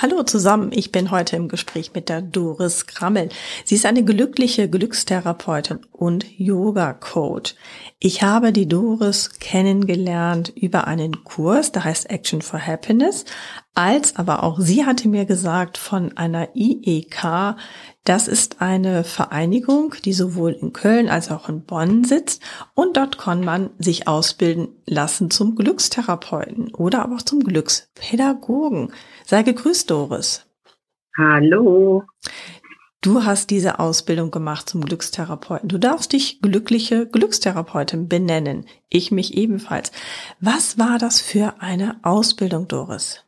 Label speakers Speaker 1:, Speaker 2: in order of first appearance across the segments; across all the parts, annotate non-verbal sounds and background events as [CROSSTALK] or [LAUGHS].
Speaker 1: Hallo zusammen, ich bin heute im Gespräch mit der Doris Krammel. Sie ist eine glückliche Glückstherapeutin und Yoga-Coach. Ich habe die Doris kennengelernt über einen Kurs, der heißt Action for Happiness, als aber auch sie hatte mir gesagt von einer IEK, das ist eine Vereinigung, die sowohl in Köln als auch in Bonn sitzt und dort kann man sich ausbilden lassen zum Glückstherapeuten oder aber auch zum Glückspädagogen. Sei gegrüßt, Doris.
Speaker 2: Hallo.
Speaker 1: Du hast diese Ausbildung gemacht zum Glückstherapeuten. Du darfst dich glückliche Glückstherapeutin benennen. Ich mich ebenfalls. Was war das für eine Ausbildung, Doris?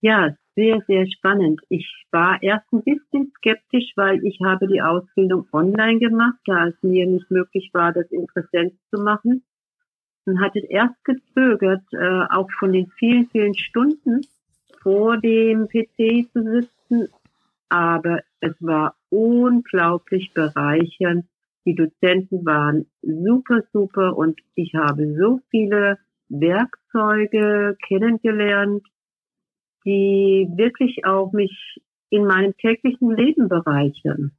Speaker 2: Ja, sehr, sehr spannend. Ich war erst ein bisschen skeptisch, weil ich habe die Ausbildung online gemacht, da es mir nicht möglich war, das in Präsenz zu machen. Und hatte erst gezögert, äh, auch von den vielen, vielen Stunden vor dem PC zu sitzen. Aber es war unglaublich bereichernd. Die Dozenten waren super, super und ich habe so viele Werkzeuge kennengelernt, die wirklich auch mich in meinem täglichen Leben bereichern.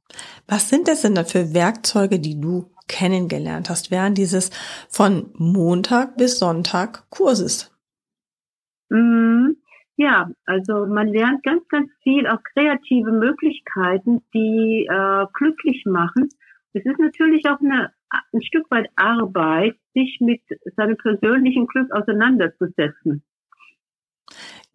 Speaker 1: Was sind das denn da für Werkzeuge, die du kennengelernt hast während dieses von Montag bis Sonntag Kurses?
Speaker 2: Mm, ja, also man lernt ganz, ganz viel, auch kreative Möglichkeiten, die äh, glücklich machen. Es ist natürlich auch eine, ein Stück weit Arbeit, sich mit seinem persönlichen Glück auseinanderzusetzen.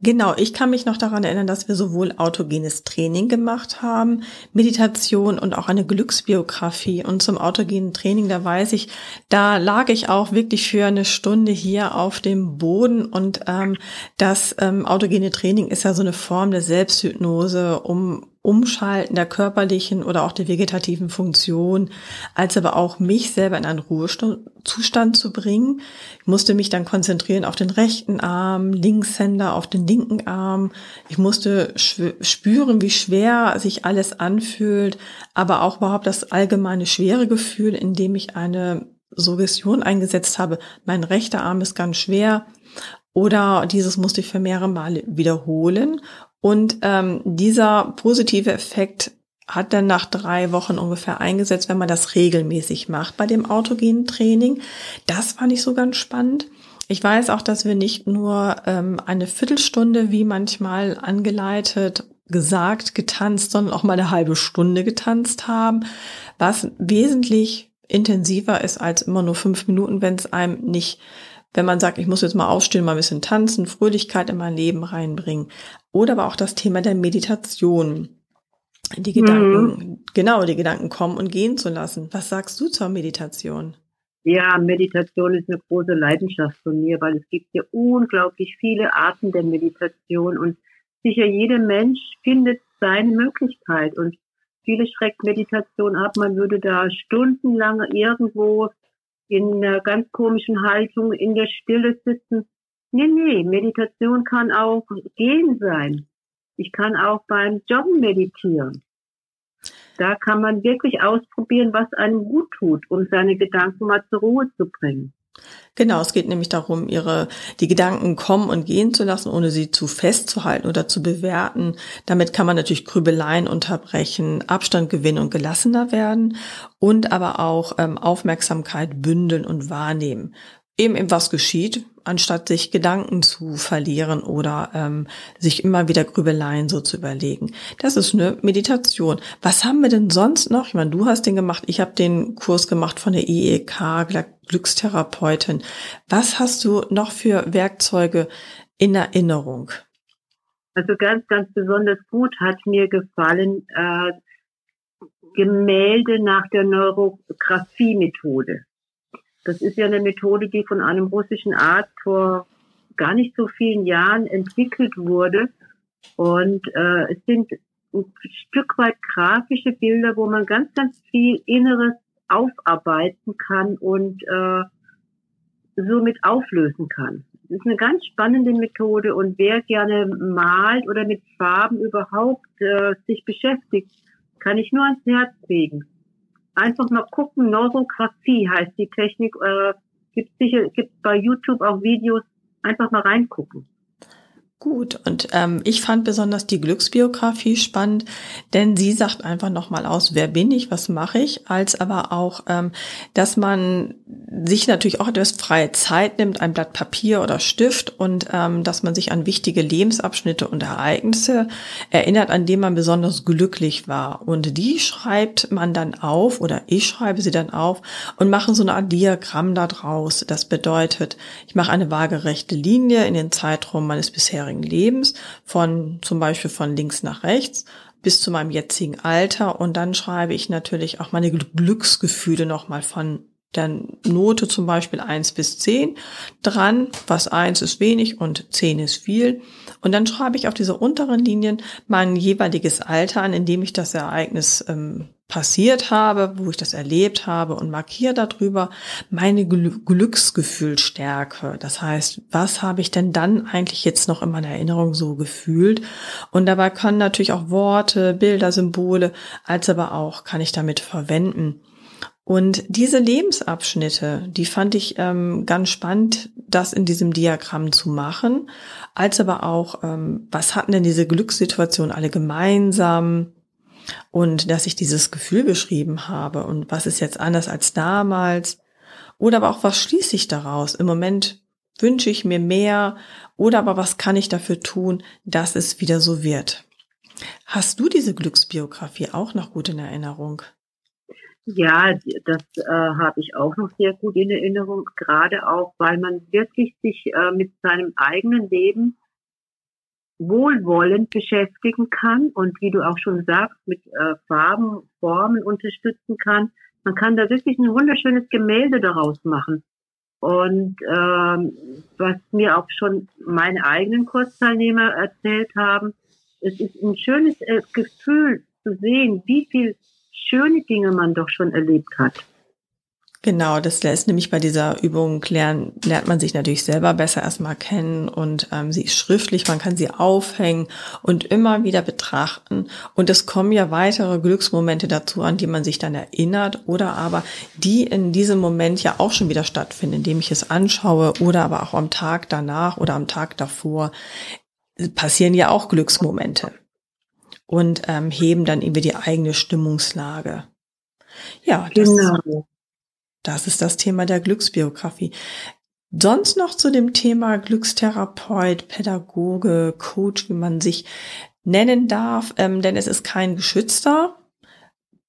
Speaker 1: Genau, ich kann mich noch daran erinnern, dass wir sowohl autogenes Training gemacht haben, Meditation und auch eine Glücksbiografie. Und zum autogenen Training, da weiß ich, da lag ich auch wirklich für eine Stunde hier auf dem Boden. Und ähm, das ähm, autogene Training ist ja so eine Form der Selbsthypnose, um Umschalten der körperlichen oder auch der vegetativen Funktion, als aber auch mich selber in einen Ruhezustand zu bringen. Ich musste mich dann konzentrieren auf den rechten Arm, Linkshänder auf den linken Arm. Ich musste spüren, wie schwer sich alles anfühlt, aber auch überhaupt das allgemeine schwere Gefühl, indem ich eine Suggestion eingesetzt habe. Mein rechter Arm ist ganz schwer. Oder dieses musste ich für mehrere Male wiederholen und ähm, dieser positive Effekt hat dann nach drei Wochen ungefähr eingesetzt, wenn man das regelmäßig macht bei dem autogenen Training. Das fand ich so ganz spannend. Ich weiß auch, dass wir nicht nur ähm, eine Viertelstunde, wie manchmal angeleitet, gesagt, getanzt, sondern auch mal eine halbe Stunde getanzt haben, was wesentlich intensiver ist als immer nur fünf Minuten, wenn es einem nicht wenn man sagt, ich muss jetzt mal aufstehen, mal ein bisschen tanzen, Fröhlichkeit in mein Leben reinbringen. Oder aber auch das Thema der Meditation. Die Gedanken, mhm. genau, die Gedanken kommen und gehen zu lassen. Was sagst du zur Meditation?
Speaker 2: Ja, Meditation ist eine große Leidenschaft von mir, weil es gibt ja unglaublich viele Arten der Meditation und sicher jeder Mensch findet seine Möglichkeit und viele schreckt Meditation ab. Man würde da stundenlang irgendwo in einer ganz komischen Haltung in der Stille sitzen. Nee, nee, Meditation kann auch gehen sein. Ich kann auch beim Joggen meditieren. Da kann man wirklich ausprobieren, was einem gut tut, um seine Gedanken mal zur Ruhe zu bringen.
Speaker 1: Genau, es geht nämlich darum, ihre, die Gedanken kommen und gehen zu lassen, ohne sie zu festzuhalten oder zu bewerten. Damit kann man natürlich Grübeleien unterbrechen, Abstand gewinnen und gelassener werden und aber auch ähm, Aufmerksamkeit bündeln und wahrnehmen. Eben, eben was geschieht, anstatt sich Gedanken zu verlieren oder ähm, sich immer wieder Grübeleien so zu überlegen. Das ist eine Meditation. Was haben wir denn sonst noch? Ich meine, du hast den gemacht, ich habe den Kurs gemacht von der IEK Glückstherapeutin. Was hast du noch für Werkzeuge in Erinnerung?
Speaker 2: Also ganz, ganz besonders gut hat mir gefallen äh, Gemälde nach der Neurographie-Methode. Das ist ja eine Methode, die von einem russischen Arzt vor gar nicht so vielen Jahren entwickelt wurde. Und äh, es sind ein Stück weit grafische Bilder, wo man ganz, ganz viel Inneres aufarbeiten kann und äh, somit auflösen kann. Das ist eine ganz spannende Methode und wer gerne malt oder mit Farben überhaupt äh, sich beschäftigt, kann ich nur ans Herz legen. Einfach mal gucken, Neurographie heißt die Technik, äh, gibt sicher, gibt bei YouTube auch Videos, einfach mal reingucken.
Speaker 1: Gut, und ähm, ich fand besonders die Glücksbiografie spannend, denn sie sagt einfach nochmal aus, wer bin ich, was mache ich, als aber auch, ähm, dass man sich natürlich auch etwas freie Zeit nimmt, ein Blatt Papier oder Stift und ähm, dass man sich an wichtige Lebensabschnitte und Ereignisse erinnert, an denen man besonders glücklich war. Und die schreibt man dann auf oder ich schreibe sie dann auf und mache so eine Art Diagramm da draus. Das bedeutet, ich mache eine waagerechte Linie in den Zeitraum meines bisherigen bisherigen Lebens, von zum Beispiel von links nach rechts bis zu meinem jetzigen Alter. Und dann schreibe ich natürlich auch meine Glücksgefühle nochmal von der Note zum Beispiel eins bis zehn dran, was eins ist wenig und zehn ist viel. Und dann schreibe ich auf diese unteren Linien mein jeweiliges Alter an, in dem ich das Ereignis ähm, passiert habe, wo ich das erlebt habe und markiere darüber meine Glücksgefühlstärke. Das heißt, was habe ich denn dann eigentlich jetzt noch in meiner Erinnerung so gefühlt? Und dabei können natürlich auch Worte, Bilder, Symbole, als aber auch kann ich damit verwenden. Und diese Lebensabschnitte, die fand ich ähm, ganz spannend, das in diesem Diagramm zu machen, als aber auch, ähm, was hatten denn diese Glückssituationen alle gemeinsam? Und dass ich dieses Gefühl beschrieben habe und was ist jetzt anders als damals oder aber auch was schließe ich daraus? Im Moment wünsche ich mir mehr oder aber was kann ich dafür tun, dass es wieder so wird? Hast du diese Glücksbiografie auch noch gut in Erinnerung?
Speaker 2: Ja, das äh, habe ich auch noch sehr gut in Erinnerung, gerade auch, weil man wirklich sich äh, mit seinem eigenen Leben wohlwollend beschäftigen kann und wie du auch schon sagst, mit äh, Farben, Formen unterstützen kann. Man kann da wirklich ein wunderschönes Gemälde daraus machen. Und ähm, was mir auch schon meine eigenen Kursteilnehmer erzählt haben, es ist ein schönes äh, Gefühl zu sehen, wie viel schöne Dinge man doch schon erlebt hat.
Speaker 1: Genau, das lässt nämlich bei dieser Übung klären, lernt man sich natürlich selber besser erstmal kennen und ähm, sie ist schriftlich, man kann sie aufhängen und immer wieder betrachten. Und es kommen ja weitere Glücksmomente dazu, an die man sich dann erinnert oder aber die in diesem Moment ja auch schon wieder stattfinden, indem ich es anschaue oder aber auch am Tag danach oder am Tag davor passieren ja auch Glücksmomente und ähm, heben dann irgendwie die eigene Stimmungslage. Ja, das, genau. Das ist das Thema der Glücksbiografie. Sonst noch zu dem Thema Glückstherapeut, Pädagoge, Coach, wie man sich nennen darf, ähm, denn es ist kein geschützter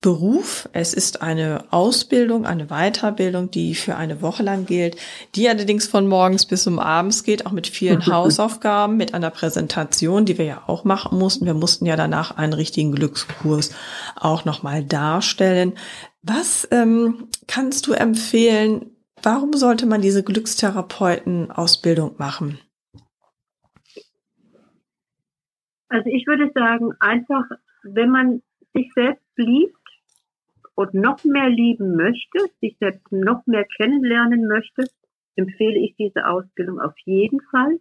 Speaker 1: Beruf. Es ist eine Ausbildung, eine Weiterbildung, die für eine Woche lang gilt, die allerdings von morgens bis um abends geht, auch mit vielen [LAUGHS] Hausaufgaben, mit einer Präsentation, die wir ja auch machen mussten. Wir mussten ja danach einen richtigen Glückskurs auch nochmal darstellen. Was ähm, kannst du empfehlen? Warum sollte man diese Glückstherapeuten-Ausbildung machen?
Speaker 2: Also ich würde sagen, einfach, wenn man sich selbst liebt und noch mehr lieben möchte, sich selbst noch mehr kennenlernen möchte, empfehle ich diese Ausbildung auf jeden Fall.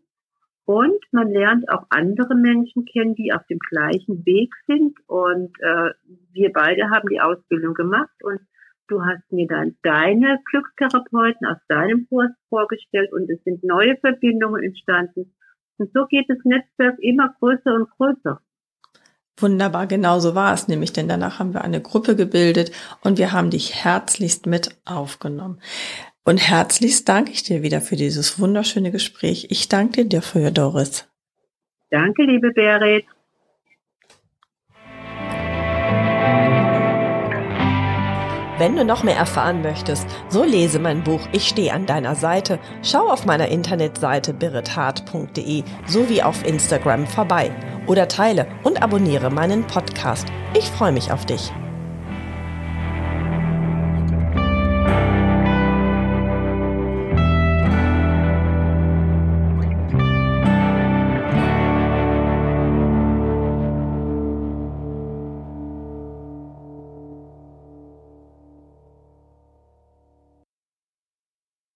Speaker 2: Und man lernt auch andere Menschen kennen, die auf dem gleichen Weg sind. Und äh, wir beide haben die Ausbildung gemacht und du hast mir dann deine Glückstherapeuten aus deinem Kurs vorgestellt und es sind neue Verbindungen entstanden. Und so geht das Netzwerk immer größer und größer.
Speaker 1: Wunderbar, genau so war es nämlich, denn danach haben wir eine Gruppe gebildet und wir haben dich herzlichst mit aufgenommen. Und herzlichst danke ich dir wieder für dieses wunderschöne Gespräch. Ich danke dir dafür, Doris.
Speaker 2: Danke, liebe Berit.
Speaker 1: Wenn du noch mehr erfahren möchtest, so lese mein Buch Ich stehe an deiner Seite, schau auf meiner Internetseite birithart.de sowie auf Instagram vorbei oder teile und abonniere meinen Podcast. Ich freue mich auf dich.